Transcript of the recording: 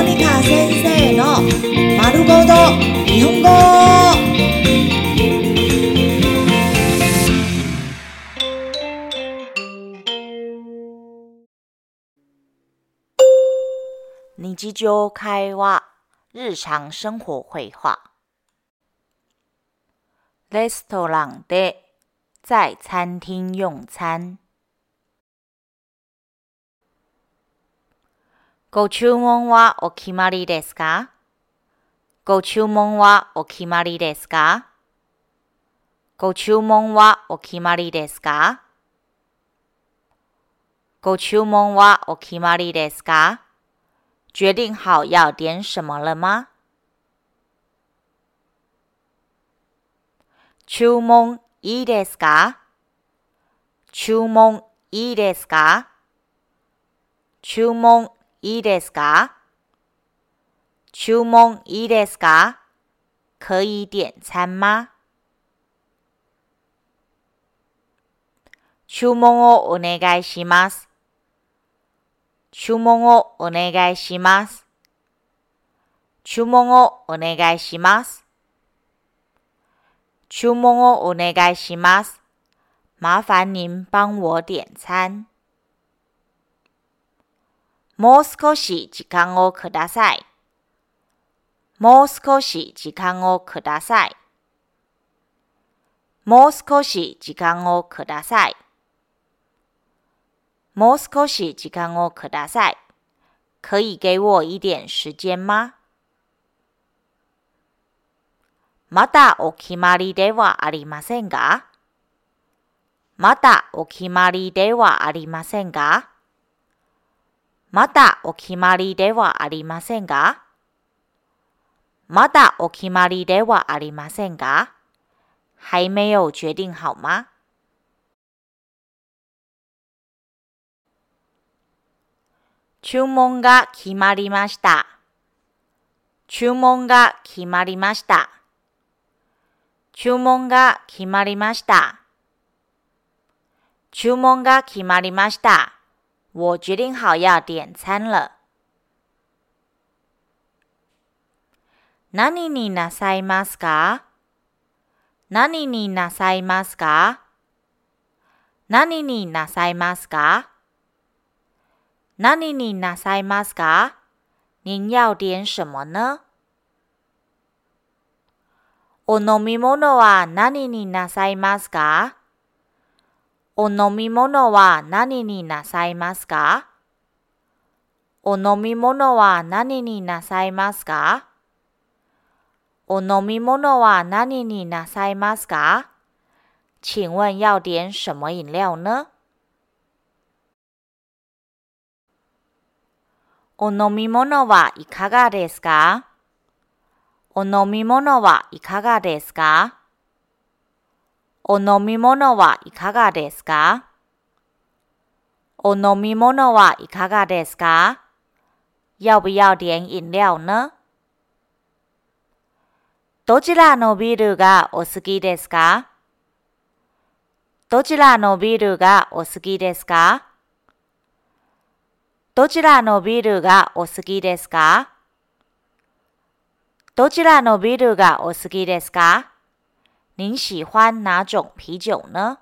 モニカ先生の丸ごと日本語。日常会話、日常生活会話。レストランで、在餐廳用餐。ご注文はお決まりですか？ご注文はお決まりですか？ご注文はお決まりですか？ご注文はお決まりですか？决定好要点什么了吗？注文いいですか？注文いいですか？注文いいですか?注文いいですか?可以点餐吗注文をお願いします。注文をお願いします。注文をお願いします。注文をお願いします。麻烦您帮我点餐。もう少し時間をください。もう少し時間をください。もう少し時間をください。もう少し時間をください。可以给我一点时間吗？まだお決まりではありませんが？まだお決まりではありませんが？まだお決まりではありませんが？まだお決まりではありませんが？还没有决定好吗？注文が決まりました。注文が決まりました。注文が決まりました。注文が決まりました。我决定好要点餐了。何になさいますか何になさいますか何になさいますか何になさいますか您要点什么呢？お飲み物は何になさいますかお飲み物は何になさいますか？お飲み物は何になさいますか？お飲み物は何になさいますか？请问要点什么饮料呢？お飲み物はいかがですか？お飲み物はいかがですか？お飲み物はいかがですか？お飲み物はいかがですか？要不要点飲料呢？どちらのビールがお好きですか？どちらのビールがお好きですか？どちらのビールがお好きですか？どちらのビールがお好きですか？您喜欢哪种啤酒呢？